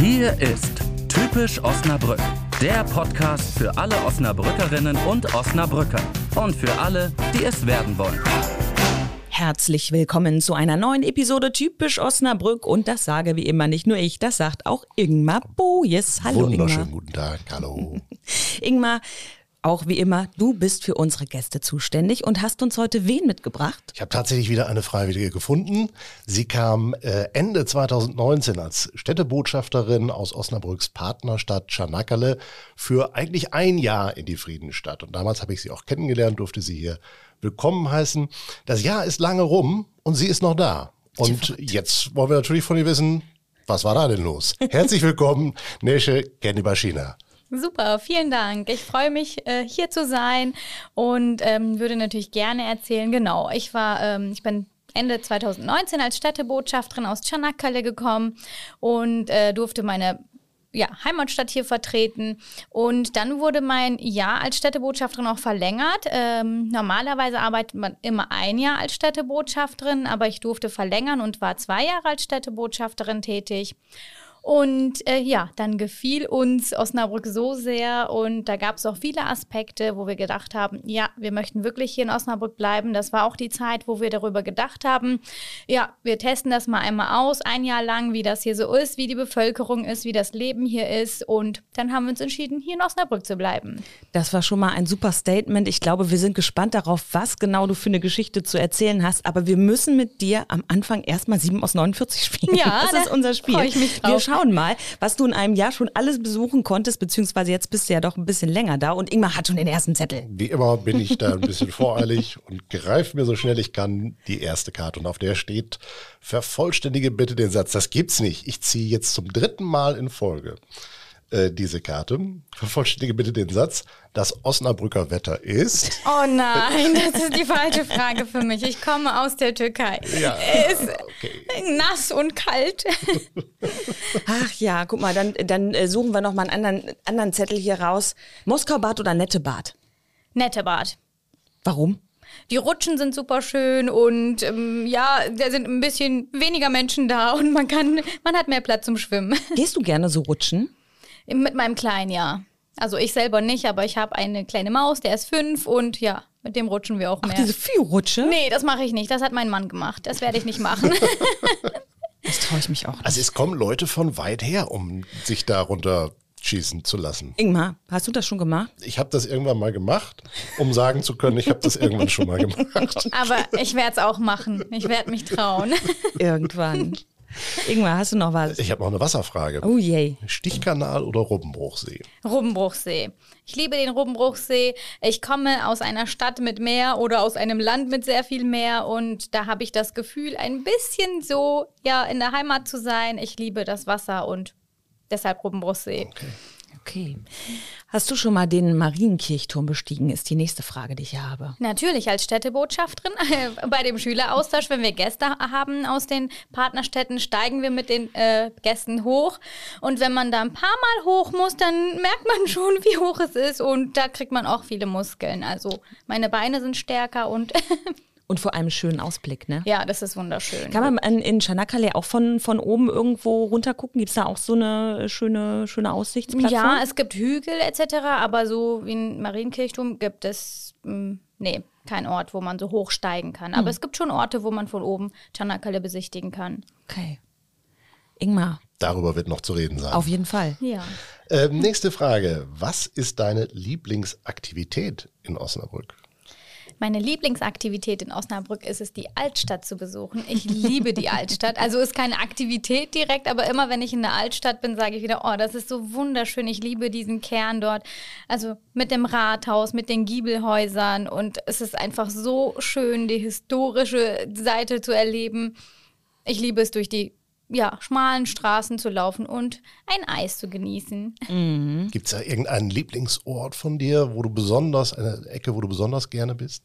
Hier ist Typisch Osnabrück, der Podcast für alle Osnabrückerinnen und Osnabrücker und für alle, die es werden wollen. Herzlich willkommen zu einer neuen Episode Typisch Osnabrück und das sage wie immer nicht nur ich, das sagt auch Ingmar Bojes. Hallo Wunderschönen Ingmar. guten Tag, hallo. Ingmar, auch wie immer, du bist für unsere Gäste zuständig und hast uns heute wen mitgebracht? Ich habe tatsächlich wieder eine Freiwillige gefunden. Sie kam äh, Ende 2019 als Städtebotschafterin aus Osnabrücks Partnerstadt Çanakkale für eigentlich ein Jahr in die Friedensstadt. Und damals habe ich sie auch kennengelernt, durfte sie hier willkommen heißen. Das Jahr ist lange rum und sie ist noch da. Und jetzt wollen wir natürlich von ihr wissen, was war da denn los? Herzlich willkommen, Nesche Genibashina. Super, vielen Dank. Ich freue mich, äh, hier zu sein und ähm, würde natürlich gerne erzählen. Genau, ich war, ähm, ich bin Ende 2019 als Städtebotschafterin aus Çanakkale gekommen und äh, durfte meine ja, Heimatstadt hier vertreten. Und dann wurde mein Jahr als Städtebotschafterin auch verlängert. Ähm, normalerweise arbeitet man immer ein Jahr als Städtebotschafterin, aber ich durfte verlängern und war zwei Jahre als Städtebotschafterin tätig. Und äh, ja, dann gefiel uns Osnabrück so sehr und da gab es auch viele Aspekte, wo wir gedacht haben, ja, wir möchten wirklich hier in Osnabrück bleiben. Das war auch die Zeit, wo wir darüber gedacht haben, ja, wir testen das mal einmal aus, ein Jahr lang, wie das hier so ist, wie die Bevölkerung ist, wie das Leben hier ist. Und dann haben wir uns entschieden, hier in Osnabrück zu bleiben. Das war schon mal ein super Statement. Ich glaube, wir sind gespannt darauf, was genau du für eine Geschichte zu erzählen hast. Aber wir müssen mit dir am Anfang erstmal 7 aus 49 spielen. Ja, das ist da unser Spiel. ich mich drauf. Wir schauen mal, was du in einem Jahr schon alles besuchen konntest, beziehungsweise jetzt bist du ja doch ein bisschen länger da und Ingmar hat schon den ersten Zettel. Wie immer bin ich da ein bisschen voreilig und greife mir so schnell ich kann die erste Karte und auf der steht, vervollständige bitte den Satz. Das gibt's nicht. Ich ziehe jetzt zum dritten Mal in Folge äh, diese Karte. Vervollständige bitte den Satz. Das Osnabrücker Wetter ist. Oh nein, das ist die falsche Frage für mich. Ich komme aus der Türkei. Ja, Es ist okay. nass und kalt. Ach ja, guck mal, dann, dann äh, suchen wir noch mal einen anderen, anderen Zettel hier raus. Moskau-Bad oder Nettebad? Nettebad. Warum? Die Rutschen sind super schön und ähm, ja, da sind ein bisschen weniger Menschen da und man kann, man hat mehr Platz zum Schwimmen. Gehst du gerne so rutschen? Mit meinem Kleinen, ja. Also ich selber nicht, aber ich habe eine kleine Maus, der ist fünf und ja, mit dem rutschen wir auch Ach, mehr. diese Viehrutsche? nee, das mache ich nicht. Das hat mein Mann gemacht. Das werde ich nicht machen. Das traue ich mich auch nicht. Also es kommen Leute von weit her, um sich da runterschießen zu lassen. Ingmar, hast du das schon gemacht? Ich habe das irgendwann mal gemacht, um sagen zu können, ich habe das irgendwann schon mal gemacht. aber ich werde es auch machen. Ich werde mich trauen. Irgendwann. Ingmar, hast du noch was? Ich habe noch eine Wasserfrage. Oh je. Stichkanal oder Robbenbruchsee? Rubbenbruchsee. Ich liebe den Rubbenbruchsee. Ich komme aus einer Stadt mit Meer oder aus einem Land mit sehr viel Meer und da habe ich das Gefühl, ein bisschen so ja in der Heimat zu sein. Ich liebe das Wasser und deshalb Rubbenbruchsee. Okay. Hast du schon mal den Marienkirchturm bestiegen, ist die nächste Frage, die ich habe. Natürlich als Städtebotschafterin bei dem Schüleraustausch, wenn wir Gäste haben aus den Partnerstädten, steigen wir mit den äh, Gästen hoch. Und wenn man da ein paar Mal hoch muss, dann merkt man schon, wie hoch es ist. Und da kriegt man auch viele Muskeln. Also meine Beine sind stärker und Und vor allem schönen Ausblick, ne? ja, das ist wunderschön. Kann man in, in Çanakkale auch von, von oben irgendwo runter gucken? Gibt es da auch so eine schöne, schöne Aussichtsplattform? Ja, es gibt Hügel etc., aber so wie ein Marienkirchturm gibt es, mh, nee, kein Ort, wo man so hoch steigen kann. Aber es gibt schon Orte, wo man von oben Çanakkale besichtigen kann. Okay. Ingmar, Darüber wird noch zu reden sein. auf jeden Fall. Ja. Ähm, nächste Frage. Was ist deine Lieblingsaktivität in Osnabrück? Meine Lieblingsaktivität in Osnabrück ist es, die Altstadt zu besuchen. Ich liebe die Altstadt. Also ist keine Aktivität direkt, aber immer wenn ich in der Altstadt bin, sage ich wieder, oh, das ist so wunderschön. Ich liebe diesen Kern dort. Also mit dem Rathaus, mit den Giebelhäusern und es ist einfach so schön, die historische Seite zu erleben. Ich liebe es, durch die ja, schmalen Straßen zu laufen und ein Eis zu genießen. Gibt es da irgendeinen Lieblingsort von dir, wo du besonders, eine Ecke, wo du besonders gerne bist?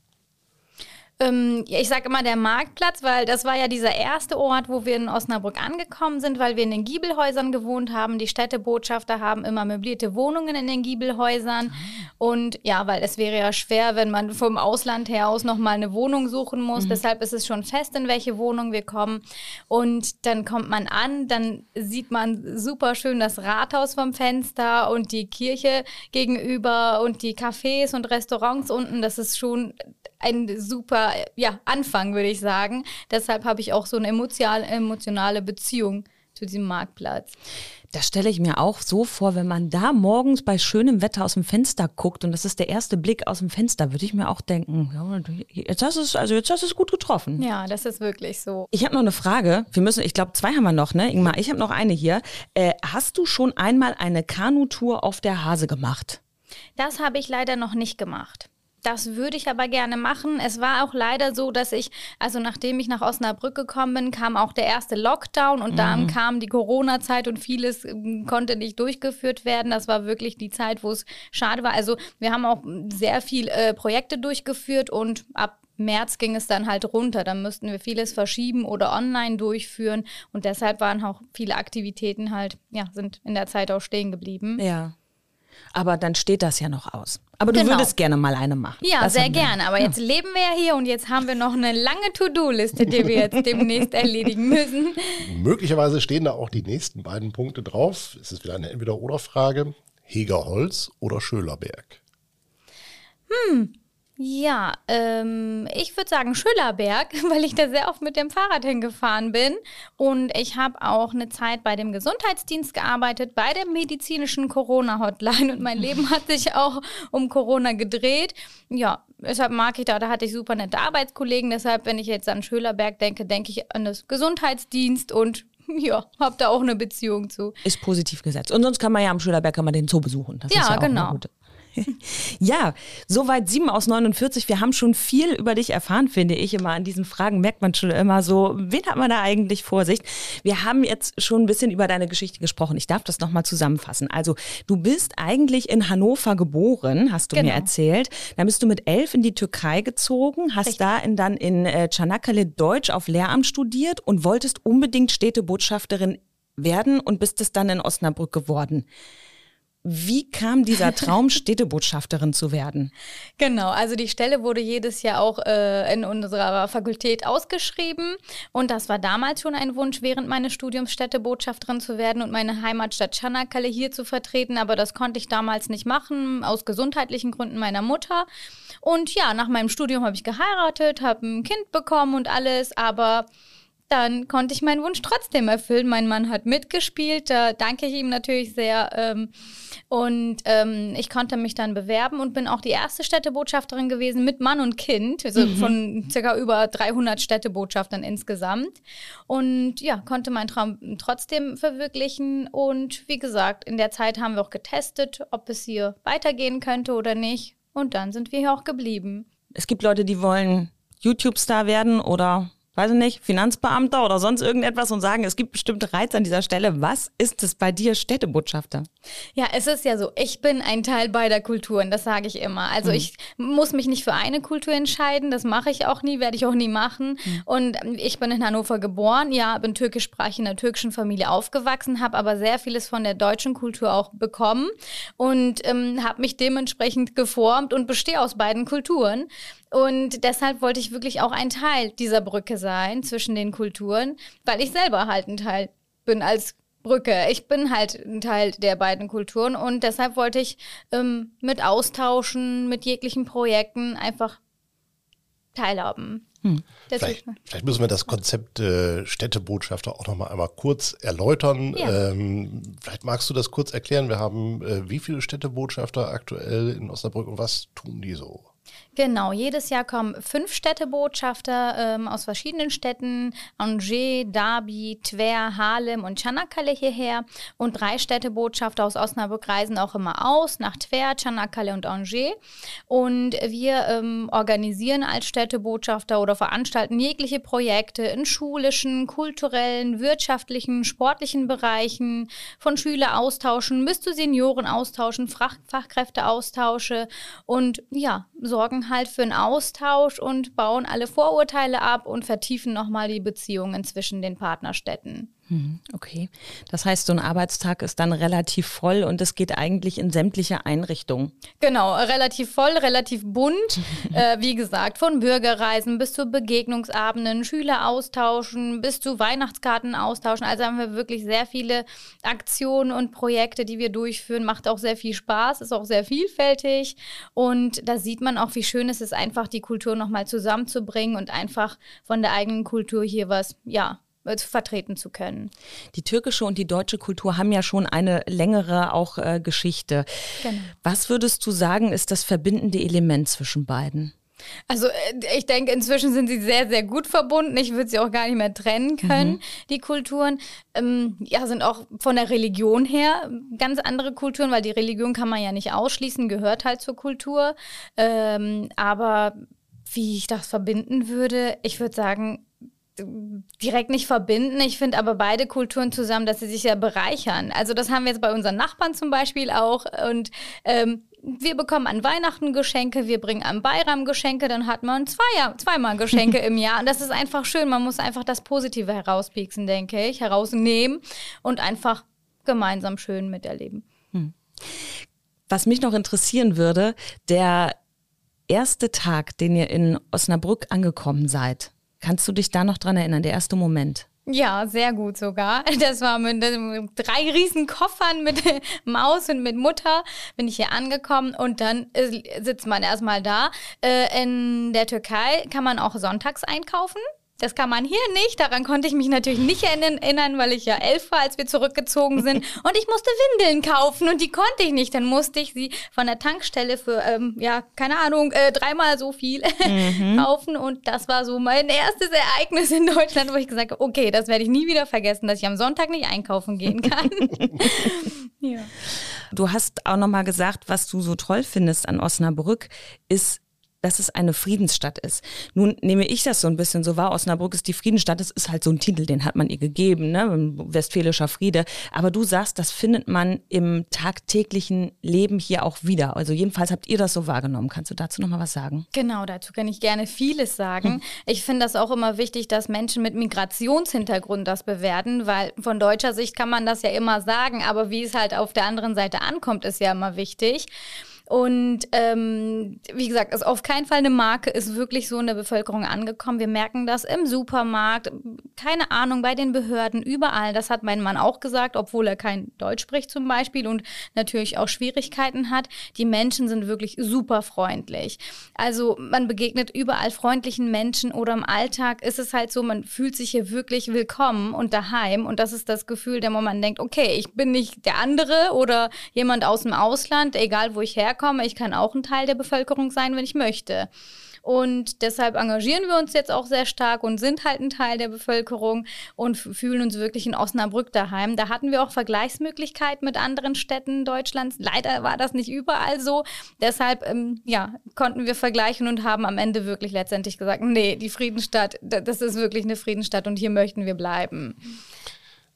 Ähm, ich sage immer der Marktplatz, weil das war ja dieser erste Ort, wo wir in Osnabrück angekommen sind, weil wir in den Giebelhäusern gewohnt haben. Die Städtebotschafter haben immer möblierte Wohnungen in den Giebelhäusern. Und ja, weil es wäre ja schwer, wenn man vom Ausland her aus nochmal eine Wohnung suchen muss. Mhm. Deshalb ist es schon fest, in welche Wohnung wir kommen. Und dann kommt man an, dann sieht man super schön das Rathaus vom Fenster und die Kirche gegenüber und die Cafés und Restaurants unten. Das ist schon ein super ja, Anfang, würde ich sagen. Deshalb habe ich auch so eine emotionale Beziehung zu diesem Marktplatz. Das stelle ich mir auch so vor, wenn man da morgens bei schönem Wetter aus dem Fenster guckt und das ist der erste Blick aus dem Fenster, würde ich mir auch denken, jetzt hast du es, also jetzt hast du es gut getroffen. Ja, das ist wirklich so. Ich habe noch eine Frage. Wir müssen, ich glaube, zwei haben wir noch, ne? Ingmar, ich habe noch eine hier. Äh, hast du schon einmal eine Kanutour auf der Hase gemacht? Das habe ich leider noch nicht gemacht. Das würde ich aber gerne machen. Es war auch leider so, dass ich, also nachdem ich nach Osnabrück gekommen bin, kam auch der erste Lockdown und mhm. dann kam die Corona-Zeit und vieles ähm, konnte nicht durchgeführt werden. Das war wirklich die Zeit, wo es schade war. Also wir haben auch sehr viele äh, Projekte durchgeführt und ab März ging es dann halt runter. Dann müssten wir vieles verschieben oder online durchführen. Und deshalb waren auch viele Aktivitäten halt, ja, sind in der Zeit auch stehen geblieben. Ja. Aber dann steht das ja noch aus. Aber du genau. würdest gerne mal eine machen. Ja, das sehr gerne. Aber ja. jetzt leben wir ja hier und jetzt haben wir noch eine lange To-Do-Liste, die wir jetzt demnächst erledigen müssen. Möglicherweise stehen da auch die nächsten beiden Punkte drauf. Es ist wieder eine Entweder-Oder-Frage. Hegerholz oder Schölerberg? Hm, ja, ähm, ich würde sagen Schüllerberg, weil ich da sehr oft mit dem Fahrrad hingefahren bin. Und ich habe auch eine Zeit bei dem Gesundheitsdienst gearbeitet, bei der medizinischen Corona-Hotline. Und mein Leben hat sich auch um Corona gedreht. Ja, deshalb mag ich da, da hatte ich super nette Arbeitskollegen. Deshalb, wenn ich jetzt an Schölerberg denke, denke ich an das Gesundheitsdienst und ja, hab da auch eine Beziehung zu. Ist positiv gesetzt. Und sonst kann man ja am Schülerberg kann man den Zoo besuchen. Das ja, ist ja genau. ja, soweit 7 aus 49. Wir haben schon viel über dich erfahren, finde ich. Immer an diesen Fragen merkt man schon immer so, wen hat man da eigentlich vor sich? Wir haben jetzt schon ein bisschen über deine Geschichte gesprochen. Ich darf das nochmal zusammenfassen. Also, du bist eigentlich in Hannover geboren, hast du genau. mir erzählt. Dann bist du mit elf in die Türkei gezogen, hast Richtig. da in, dann in äh, Çanakkale Deutsch auf Lehramt studiert und wolltest unbedingt Städtebotschafterin werden und bist es dann in Osnabrück geworden. Wie kam dieser Traum, Städtebotschafterin zu werden? Genau, also die Stelle wurde jedes Jahr auch äh, in unserer Fakultät ausgeschrieben. Und das war damals schon ein Wunsch, während meines Studiums Städtebotschafterin zu werden und meine Heimatstadt Çanakkale hier zu vertreten. Aber das konnte ich damals nicht machen, aus gesundheitlichen Gründen meiner Mutter. Und ja, nach meinem Studium habe ich geheiratet, habe ein Kind bekommen und alles. Aber dann konnte ich meinen Wunsch trotzdem erfüllen. Mein Mann hat mitgespielt, da danke ich ihm natürlich sehr. Ähm, und ähm, ich konnte mich dann bewerben und bin auch die erste Städtebotschafterin gewesen mit Mann und Kind, also mhm. von circa über 300 Städtebotschaftern insgesamt. Und ja, konnte meinen Traum trotzdem verwirklichen. Und wie gesagt, in der Zeit haben wir auch getestet, ob es hier weitergehen könnte oder nicht. Und dann sind wir hier auch geblieben. Es gibt Leute, die wollen YouTube-Star werden oder weiß ich nicht, Finanzbeamter oder sonst irgendetwas und sagen, es gibt bestimmte Reize an dieser Stelle. Was ist es bei dir, Städtebotschafter? Ja, es ist ja so, ich bin ein Teil beider Kulturen, das sage ich immer. Also mhm. ich muss mich nicht für eine Kultur entscheiden, das mache ich auch nie, werde ich auch nie machen. Mhm. Und ich bin in Hannover geboren, ja, bin türkischsprachig in einer türkischen Familie aufgewachsen, habe aber sehr vieles von der deutschen Kultur auch bekommen und ähm, habe mich dementsprechend geformt und bestehe aus beiden Kulturen. Und deshalb wollte ich wirklich auch ein Teil dieser Brücke sein zwischen den Kulturen, weil ich selber halt ein Teil bin als Brücke. Ich bin halt ein Teil der beiden Kulturen und deshalb wollte ich ähm, mit austauschen, mit jeglichen Projekten einfach teilhaben. Hm. Vielleicht, vielleicht, müssen wir das Konzept äh, Städtebotschafter auch noch mal einmal kurz erläutern. Ja. Ähm, vielleicht magst du das kurz erklären. Wir haben äh, wie viele Städtebotschafter aktuell in Osnabrück und was tun die so? Genau, jedes Jahr kommen fünf Städtebotschafter ähm, aus verschiedenen Städten, Angers, Derby, Tver, Haarlem und Çanakkale hierher. Und drei Städtebotschafter aus Osnabrück reisen auch immer aus, nach Tver, Çanakkale und Angers. Und wir ähm, organisieren als Städtebotschafter oder veranstalten jegliche Projekte in schulischen, kulturellen, wirtschaftlichen, sportlichen Bereichen, von Schüler austauschen bis zu Senioren austauschen, Fach Fachkräfte austausche und ja, sorgen halt für einen Austausch und bauen alle Vorurteile ab und vertiefen nochmal die Beziehungen zwischen den Partnerstädten. Hm, okay. Das heißt, so ein Arbeitstag ist dann relativ voll und es geht eigentlich in sämtliche Einrichtungen. Genau, relativ voll, relativ bunt. äh, wie gesagt, von Bürgerreisen bis zu Begegnungsabenden, Schüler austauschen, bis zu Weihnachtskarten austauschen. Also haben wir wirklich sehr viele Aktionen und Projekte, die wir durchführen. Macht auch sehr viel Spaß, ist auch sehr vielfältig. Und da sieht man auch, wie schön es ist, einfach die Kultur nochmal zusammenzubringen und einfach von der eigenen Kultur hier was, ja, vertreten zu können. Die türkische und die deutsche Kultur haben ja schon eine längere auch äh, Geschichte. Genau. Was würdest du sagen, ist das verbindende Element zwischen beiden? Also äh, ich denke, inzwischen sind sie sehr, sehr gut verbunden. Ich würde sie auch gar nicht mehr trennen können, mhm. die Kulturen. Ähm, ja, sind auch von der Religion her ganz andere Kulturen, weil die Religion kann man ja nicht ausschließen, gehört halt zur Kultur. Ähm, aber wie ich das verbinden würde, ich würde sagen, direkt nicht verbinden. Ich finde aber beide Kulturen zusammen, dass sie sich ja bereichern. Also das haben wir jetzt bei unseren Nachbarn zum Beispiel auch. Und ähm, wir bekommen an Weihnachten Geschenke, wir bringen an Bayram Geschenke, dann hat man zwei, zweimal Geschenke im Jahr. Und das ist einfach schön. Man muss einfach das Positive herauspieksen, denke ich, herausnehmen und einfach gemeinsam schön miterleben. Hm. Was mich noch interessieren würde, der erste Tag, den ihr in Osnabrück angekommen seid, Kannst du dich da noch dran erinnern, der erste Moment? Ja, sehr gut sogar. Das war mit, mit drei riesen Koffern mit Maus und mit Mutter bin ich hier angekommen und dann äh, sitzt man erstmal da. Äh, in der Türkei kann man auch sonntags einkaufen. Das kann man hier nicht. Daran konnte ich mich natürlich nicht erinnern, weil ich ja elf war, als wir zurückgezogen sind. Und ich musste Windeln kaufen und die konnte ich nicht. Dann musste ich sie von der Tankstelle für, ähm, ja, keine Ahnung, äh, dreimal so viel mhm. kaufen. Und das war so mein erstes Ereignis in Deutschland, wo ich gesagt habe, okay, das werde ich nie wieder vergessen, dass ich am Sonntag nicht einkaufen gehen kann. ja. Du hast auch nochmal gesagt, was du so toll findest an Osnabrück, ist dass es eine Friedensstadt ist. Nun nehme ich das so ein bisschen so wahr. Osnabrück ist die Friedensstadt. Das ist halt so ein Titel, den hat man ihr gegeben, ne? Westfälischer Friede. Aber du sagst, das findet man im tagtäglichen Leben hier auch wieder. Also jedenfalls habt ihr das so wahrgenommen. Kannst du dazu nochmal was sagen? Genau, dazu kann ich gerne vieles sagen. Hm. Ich finde das auch immer wichtig, dass Menschen mit Migrationshintergrund das bewerten, weil von deutscher Sicht kann man das ja immer sagen, aber wie es halt auf der anderen Seite ankommt, ist ja immer wichtig. Und ähm, wie gesagt, ist auf keinen Fall eine Marke, ist wirklich so in der Bevölkerung angekommen. Wir merken das im Supermarkt, keine Ahnung, bei den Behörden, überall. Das hat mein Mann auch gesagt, obwohl er kein Deutsch spricht zum Beispiel und natürlich auch Schwierigkeiten hat. Die Menschen sind wirklich super freundlich. Also man begegnet überall freundlichen Menschen oder im Alltag ist es halt so, man fühlt sich hier wirklich willkommen und daheim. Und das ist das Gefühl, der Moment denkt, okay, ich bin nicht der andere oder jemand aus dem Ausland, egal wo ich herkomme herkomme. Ich kann auch ein Teil der Bevölkerung sein, wenn ich möchte. Und deshalb engagieren wir uns jetzt auch sehr stark und sind halt ein Teil der Bevölkerung und fühlen uns wirklich in Osnabrück daheim. Da hatten wir auch Vergleichsmöglichkeiten mit anderen Städten Deutschlands. Leider war das nicht überall so. Deshalb ähm, ja, konnten wir vergleichen und haben am Ende wirklich letztendlich gesagt, nee, die Friedensstadt, das ist wirklich eine Friedensstadt und hier möchten wir bleiben.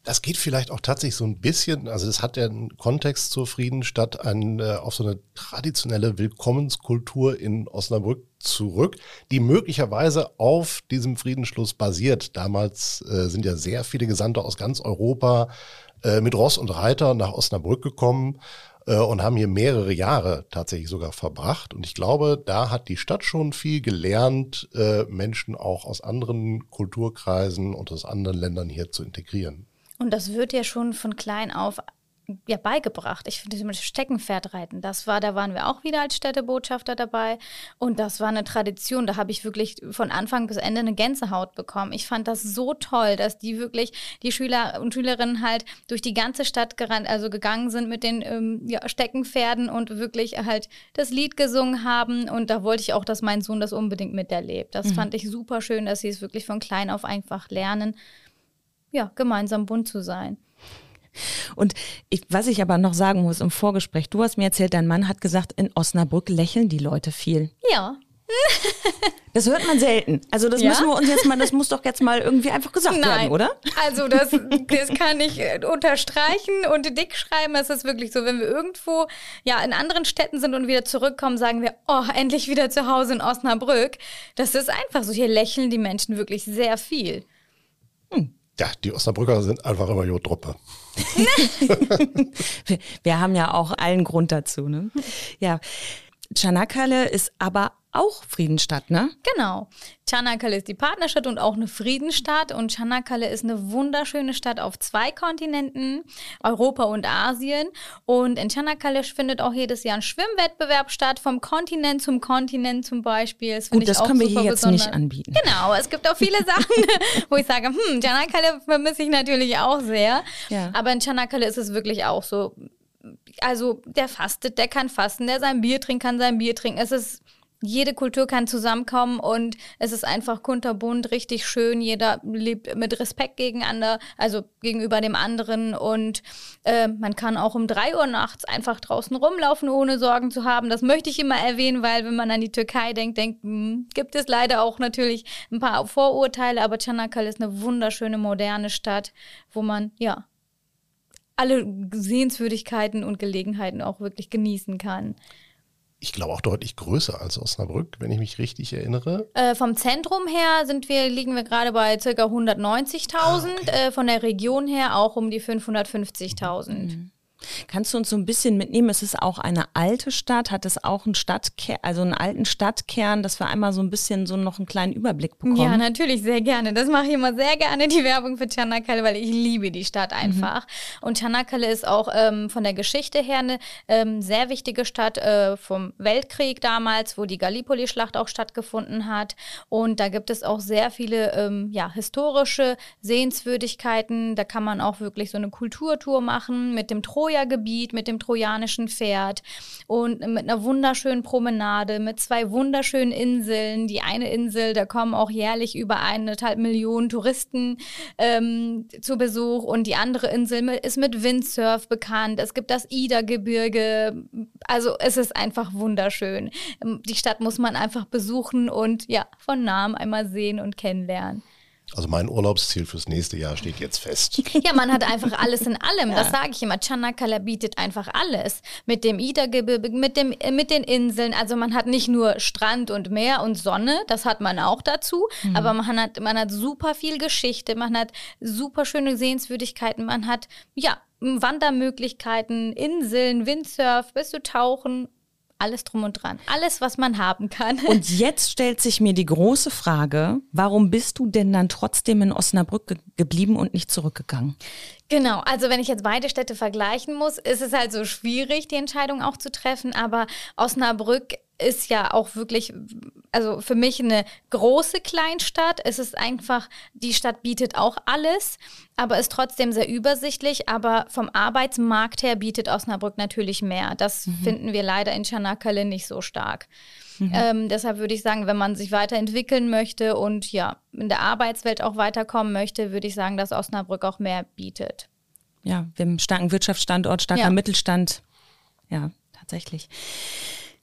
Das geht vielleicht auch tatsächlich so ein bisschen, also es hat ja einen Kontext zur Friedenstadt ein, äh, auf so eine traditionelle Willkommenskultur in Osnabrück zurück, die möglicherweise auf diesem Friedensschluss basiert. Damals äh, sind ja sehr viele Gesandte aus ganz Europa äh, mit Ross und Reiter nach Osnabrück gekommen äh, und haben hier mehrere Jahre tatsächlich sogar verbracht. Und ich glaube, da hat die Stadt schon viel gelernt, äh, Menschen auch aus anderen Kulturkreisen und aus anderen Ländern hier zu integrieren. Und das wird ja schon von klein auf ja, beigebracht. Ich finde das Steckenpferdreiten, das war, da waren wir auch wieder als Städtebotschafter dabei und das war eine Tradition. Da habe ich wirklich von Anfang bis Ende eine Gänsehaut bekommen. Ich fand das so toll, dass die wirklich, die Schüler und Schülerinnen halt durch die ganze Stadt gerannt, also gegangen sind mit den ähm, ja, Steckenpferden und wirklich halt das Lied gesungen haben. Und da wollte ich auch, dass mein Sohn das unbedingt miterlebt. Das mhm. fand ich super schön, dass sie es wirklich von klein auf einfach lernen ja, gemeinsam bunt zu sein. Und ich, was ich aber noch sagen muss im Vorgespräch, du hast mir erzählt, dein Mann hat gesagt, in Osnabrück lächeln die Leute viel. Ja. Das hört man selten. Also das Ja? müssen wir uns jetzt mal, das muss doch jetzt mal irgendwie einfach gesagt werden, oder? Also das, das kann ich äh, unterstreichen und dick schreiben. Es ist wirklich so, wenn wir irgendwo ja in anderen Städten sind und wieder zurückkommen, sagen wir, oh, endlich wieder zu Hause in Osnabrück. Das ist einfach so. Hier lächeln die Menschen wirklich sehr viel. Ja, die Osnabrücker sind einfach immer Jodruppe. Wir, haben ja auch allen Grund dazu, ne? Ja. Çanakkale ist aber auch Friedensstadt, ne? Genau. Çanakkale ist die Partnerstadt und auch eine Friedensstadt. Und Çanakkale ist eine wunderschöne Stadt auf zwei Kontinenten, Europa und Asien. Und in Çanakkale findet auch jedes Jahr ein Schwimmwettbewerb statt, vom Kontinent zum Kontinent zum Beispiel. Das Gut, das können wir hier jetzt besonders. nicht anbieten. Genau, es gibt auch viele Sachen, wo ich sage, hm, Çanakkale vermisse ich natürlich auch sehr. Ja. Aber in Çanakkale ist es wirklich auch so. Also der fastet, der kann fasten, der sein Bier trinkt, kann sein Bier trinken. Es ist jede Kultur kann zusammenkommen und es ist einfach kunterbunt, richtig schön. Jeder lebt mit Respekt gegeneinander, also gegenüber dem anderen. Und äh, man kann auch um drei Uhr nachts einfach draußen rumlaufen, ohne Sorgen zu haben. Das möchte ich immer erwähnen, weil wenn man an die Türkei denkt, denkt, hm, gibt es leider auch natürlich ein paar Vorurteile. Aber Çanakkale ist eine wunderschöne, moderne Stadt, wo man, ja, alle Sehenswürdigkeiten und Gelegenheiten auch wirklich genießen kann. Ich glaube auch deutlich größer als Osnabrück, wenn ich mich richtig erinnere. Äh, vom Zentrum her sind wir, liegen wir gerade bei ca. 190.000, äh, von der Region her auch um die 550.000. Kannst du uns so ein bisschen mitnehmen? Es ist auch eine alte Stadt, hat es auch einen Stadtkern, also einen alten Stadtkern, dass wir einmal so ein bisschen so noch einen kleinen Überblick bekommen. Ja, natürlich, sehr gerne. Das mache ich immer sehr gerne, die Werbung für Çanakkale, weil ich liebe die Stadt einfach. Und Çanakkale ist auch ähm, von der Geschichte her eine ähm, sehr wichtige Stadt äh, vom Weltkrieg damals, wo die Gallipoli-Schlacht auch stattgefunden hat. Und da gibt es auch sehr viele ähm, ja, historische Sehenswürdigkeiten. Da kann man auch wirklich so eine Kulturtour machen mit dem Troja-Gebiet, mit dem trojanischen Pferd und mit einer wunderschönen Promenade, mit zwei wunderschönen Inseln. Die eine Insel, da kommen auch jährlich über eineinhalb Millionen Touristen ähm, zu Besuch und die andere Insel ist mit Windsurf bekannt. Es gibt das Ida-Gebirge. Also es ist einfach wunderschön. Ähm, Die Stadt muss man einfach besuchen und ja, von Namen einmal sehen und kennenlernen. Also mein Urlaubsziel fürs nächste Jahr steht jetzt fest. Ja, man hat einfach alles in allem. Das sage ich immer. Çanakkale bietet einfach alles. Mit dem Ida-Gebirge, mit, dem, äh, mit den Inseln. Also man hat nicht nur Strand und Meer und Sonne, das hat man auch dazu. Aber man hat, man hat super viel Geschichte, man hat super schöne Sehenswürdigkeiten, man hat, ja, Wandermöglichkeiten, Inseln, Windsurf, bist du tauchen, alles drum und dran. Alles, was man haben kann. Und jetzt stellt sich mir die große Frage, warum bist du denn dann trotzdem in Osnabrück ge geblieben und nicht zurückgegangen? Genau, also wenn ich jetzt beide Städte vergleichen muss, ist es halt so schwierig, die Entscheidung auch zu treffen. Aber Osnabrück ist ja auch wirklich, also für mich eine große Kleinstadt. Es ist einfach, die Stadt bietet auch alles, aber ist trotzdem sehr übersichtlich. Aber vom Arbeitsmarkt her bietet Osnabrück natürlich mehr. Das finden wir leider in Çanakkale nicht so stark. Ähm, deshalb würde ich sagen, wenn man sich weiterentwickeln möchte und ja, in der Arbeitswelt auch weiterkommen möchte, würde ich sagen, dass Osnabrück auch mehr bietet. Ja, wir haben einen starken Wirtschaftsstandort, starker Ja. Mittelstand. Ja, tatsächlich.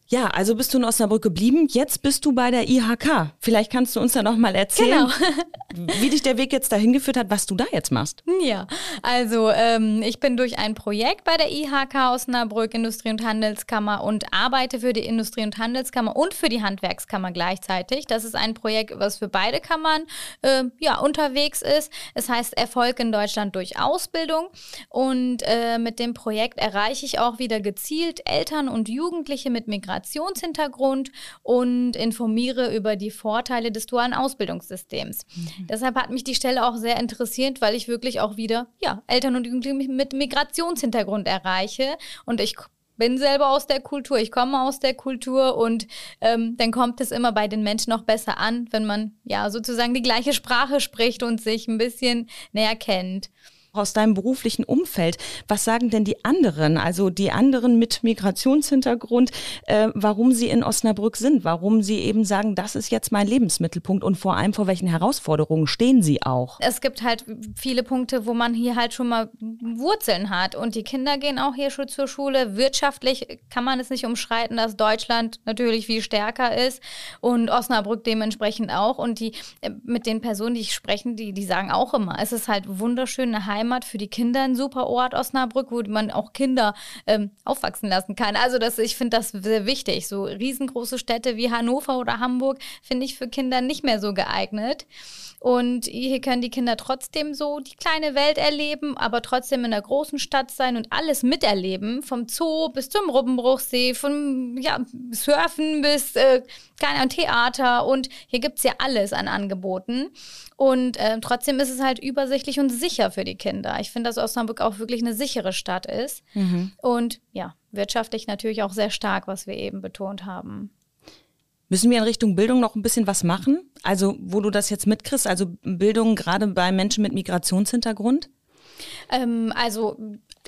Ja, also bist du in Osnabrück geblieben. Jetzt bist du bei der IHK. Vielleicht kannst du uns da noch mal erzählen, wie dich der Weg jetzt dahin geführt hat, was du da jetzt machst. Ja, also ähm, ich bin durch ein Projekt bei der IHK Osnabrück Industrie- und Handelskammer und arbeite für die Industrie- und Handelskammer und für die Handwerkskammer gleichzeitig. Das ist ein Projekt, was für beide Kammern äh, ja, unterwegs ist. Es heißt Erfolg in Deutschland durch Ausbildung. Und äh, mit dem Projekt erreiche ich auch wieder gezielt Eltern und Jugendliche mit Migrationshintergrund und informiere über die Vorteile des dualen Ausbildungssystems. Deshalb hat mich die Stelle auch sehr interessiert, weil ich wirklich auch wieder ja, Eltern und Jugendliche mit Migrationshintergrund erreiche. Und ich bin selber aus der Kultur, ich komme aus der Kultur und ähm, dann kommt es immer bei den Menschen noch besser an, wenn man ja sozusagen die gleiche Sprache spricht und sich ein bisschen näher kennt. Aus deinem beruflichen Umfeld. Was sagen denn die anderen, also die anderen mit Migrationshintergrund, äh, warum sie in Osnabrück sind, warum sie eben sagen, das ist jetzt mein Lebensmittelpunkt und vor allem vor welchen Herausforderungen stehen sie auch? Es gibt halt viele Punkte, wo man hier halt schon mal Wurzeln hat und die Kinder gehen auch hier schon zur Schule. Wirtschaftlich kann man es nicht umschreiten, dass Deutschland natürlich viel stärker ist und Osnabrück dementsprechend auch und die äh, mit den Personen, die ich spreche, die, die sagen auch immer, es ist halt wunderschön eine Heimat für die Kinder, ein super Ort Osnabrück, wo man auch Kinder ähm, aufwachsen lassen kann. Also das, ich finde das sehr wichtig. So riesengroße Städte wie Hannover oder Hamburg finde ich für Kinder nicht mehr so geeignet. Und hier können die Kinder trotzdem so die kleine Welt erleben, aber trotzdem in der großen Stadt sein und alles miterleben. Vom Zoo bis zum Rubbenbruchsee, vom ja, Surfen bis äh, kein Theater. Und hier gibt es ja alles an Angeboten. Und äh, trotzdem ist es halt übersichtlich und sicher für die Kinder. Ich finde, dass Osnabrück auch wirklich eine sichere Stadt ist. Mhm. Und ja, wirtschaftlich natürlich auch sehr stark, was wir eben betont haben. Müssen wir in Richtung Bildung noch ein bisschen was machen? Also, wo du das jetzt mitkriegst, also Bildung gerade bei Menschen mit Migrationshintergrund? Ähm, also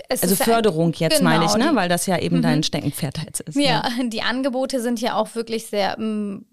also Förderung jetzt genau, meine ich, ne? weil das ja eben mhm. dein Steckenpferd jetzt ist. Ja, ja, die Angebote sind ja auch wirklich sehr mm,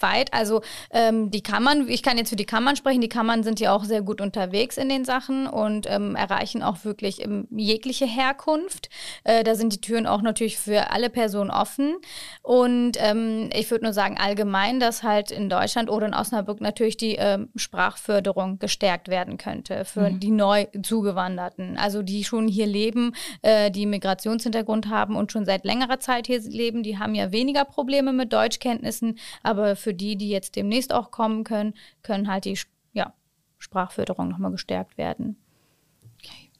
weit. Also ähm, die Kammern, ich kann jetzt für die Kammern sprechen, die Kammern sind ja auch sehr gut unterwegs in den Sachen und ähm, erreichen auch wirklich ähm, jegliche Herkunft. Äh, da sind die Türen auch natürlich für alle Personen offen. Und ähm, ich würde nur sagen, allgemein, dass halt in Deutschland oder in Osnabrück natürlich die ähm, Sprachförderung gestärkt werden könnte für mhm. die neu zugewanderten, also die schon hier leben, äh, die Migrationshintergrund haben und schon seit längerer Zeit hier leben, die haben ja weniger Probleme mit Deutschkenntnissen, aber für die, die jetzt demnächst auch kommen können, können halt die ja, Sprachförderung nochmal gestärkt werden. Okay.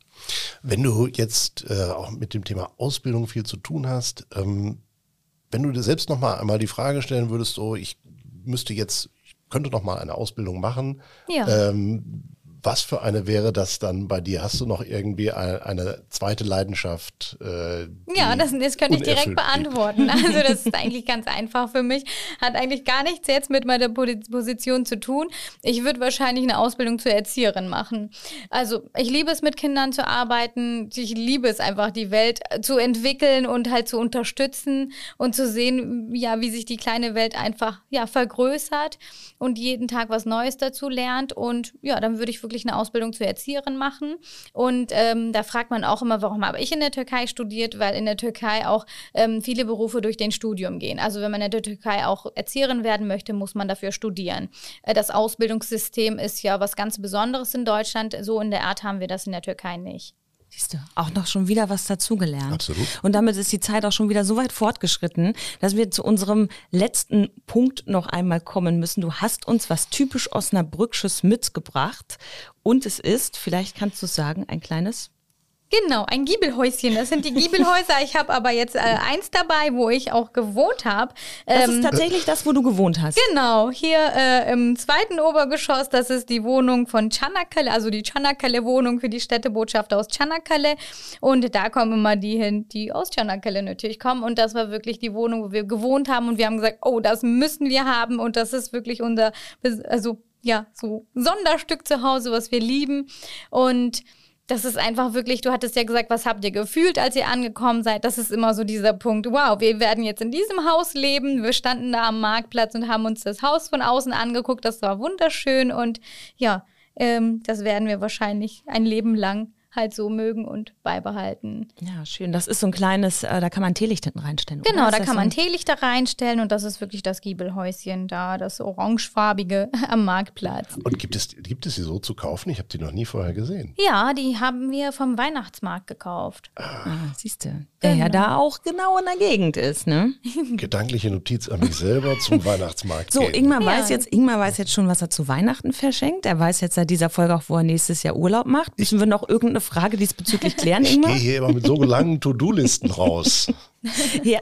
Wenn du jetzt äh, auch mit dem Thema Ausbildung viel zu tun hast, ähm, wenn du dir selbst nochmal einmal die Frage stellen würdest, so ich müsste jetzt, ich könnte noch mal eine Ausbildung machen, ja. ähm, was für eine wäre das dann bei dir? Hast du noch irgendwie eine, eine zweite Leidenschaft? Äh, ja, das, das könnte ich direkt beantworten. Also das ist eigentlich ganz einfach für mich. Hat eigentlich gar nichts jetzt mit meiner Position zu tun. Ich würde wahrscheinlich eine Ausbildung zur Erzieherin machen. Also ich liebe es, mit Kindern zu arbeiten. Ich liebe es einfach, die Welt zu entwickeln und halt zu unterstützen und zu sehen, ja, wie sich die kleine Welt einfach ja, vergrößert und jeden Tag was Neues dazu lernt. Und ja, dann würde ich wirklich wirklich eine Ausbildung zur Erzieherin machen. Und ähm, da fragt man auch immer, warum habe ich in der Türkei studiert? Weil in der Türkei auch ähm, viele Berufe durch den Studium gehen. Also wenn man in der Türkei auch Erzieherin werden möchte, muss man dafür studieren. Äh, das Ausbildungssystem ist ja was ganz Besonderes in Deutschland. So in der Art haben wir das in der Türkei nicht. Siehst du, auch noch schon wieder was dazugelernt. Absolut. Und damit ist die Zeit auch schon wieder so weit fortgeschritten, dass wir zu unserem letzten Punkt noch einmal kommen müssen. Du hast uns was typisch Osnabrücksches mitgebracht. Und es ist, vielleicht kannst du sagen, ein kleines Genau, ein Giebelhäuschen. Das sind die Giebelhäuser. Ich habe aber jetzt äh, eins dabei, wo ich auch gewohnt habe. Das ähm, ist tatsächlich das, wo du gewohnt hast. Genau, hier äh, im zweiten Obergeschoss. Das ist die Wohnung von Çanakkale, also die Çanakkale-Wohnung für die Städtebotschafter aus Çanakkale. Und da kommen immer die hin, die aus Çanakkale natürlich kommen. Und das war wirklich die Wohnung, wo wir gewohnt haben. Und wir haben gesagt, oh, das müssen wir haben. Und das ist wirklich unser, also ja, so Sonderstück zu Hause, was wir lieben. Und das ist einfach wirklich, du hattest ja gesagt, was habt ihr gefühlt, als ihr angekommen seid? Das ist immer so dieser Punkt, wow, wir werden jetzt in diesem Haus leben. Wir standen da am Marktplatz und haben uns das Haus von außen angeguckt. Das war wunderschön und ja, ähm, das werden wir wahrscheinlich ein Leben lang halt so mögen und beibehalten. Ja, schön. Das ist so ein kleines, äh, da kann man Teelicht hinten reinstellen. Genau, da kann man so Teelichter reinstellen und das ist wirklich das Giebelhäuschen da, das orangefarbige am Marktplatz. Und gibt es, gibt es die so zu kaufen? Ich habe die noch nie vorher gesehen. Ja, die haben wir vom Weihnachtsmarkt gekauft. Ah, siehst du. Der genau. ja da auch genau in der Gegend ist, ne? Gedankliche Notiz an mich selber zum Weihnachtsmarkt. So, gehen. Ingmar ja. weiß jetzt, Ingmar weiß jetzt schon, was er zu Weihnachten verschenkt. Er weiß jetzt seit dieser Folge auch, wo er nächstes Jahr Urlaub macht. Müssen wir noch irgendeine Frage diesbezüglich klären, Ingmar? Ich gehe hier immer mit so langen To-Do-Listen raus. ja,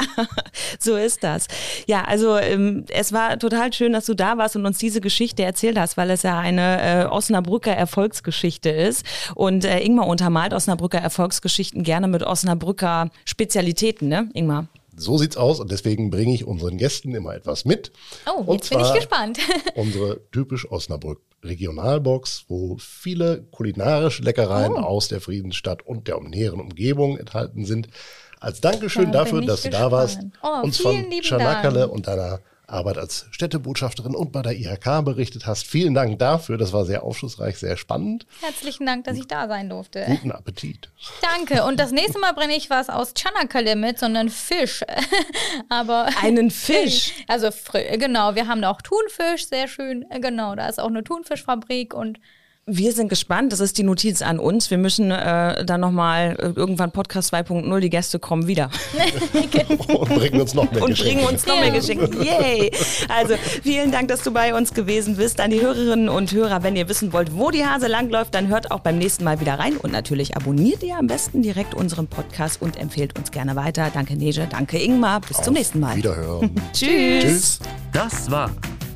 so ist das. Ja, also ähm, es war total schön, dass du da warst und uns diese Geschichte erzählt hast, weil es ja eine äh, Osnabrücker Erfolgsgeschichte ist. Und äh, Ingmar untermalt Osnabrücker Erfolgsgeschichten gerne mit Osnabrücker Spezialitäten, ne, Ingmar? So sieht's aus und deswegen bringe ich unseren Gästen immer etwas mit. Oh, jetzt bin ich gespannt. unsere typisch Osnabrück Regionalbox, wo viele kulinarische Leckereien oh. aus der Friedensstadt und der näheren Umgebung enthalten sind. Als Dankeschön da dafür, dass gespannt. du da warst, oh, uns von Chanakale und deiner Arbeit als Städtebotschafterin und bei der IHK berichtet hast. Vielen Dank dafür. Das war sehr aufschlussreich, sehr spannend. Herzlichen Dank, dass ich da sein durfte. Guten Appetit. Danke. Und das nächste Mal bringe ich was aus Chanakale mit, sondern Fisch. Aber einen Fisch. Also genau, wir haben da auch Thunfisch, sehr schön. Genau, da ist auch eine Thunfischfabrik und wir sind gespannt. Das ist die Notiz an uns. Wir müssen äh, dann nochmal äh, irgendwann Podcast 2.0, die Gäste kommen wieder. und bringen uns noch mehr Und bringen uns noch mehr Geschenke. Yay! Also vielen Dank, dass du bei uns gewesen bist. An die Hörerinnen und Hörer, wenn ihr wissen wollt, wo die Hase langläuft, dann hört auch beim nächsten Mal wieder rein. Und natürlich abonniert ihr am besten direkt unseren Podcast und empfehlt uns gerne weiter. Danke Neje, danke Ingmar. Bis Auf zum nächsten Mal. Wiederhören. Tschüss. Tschüss. Das war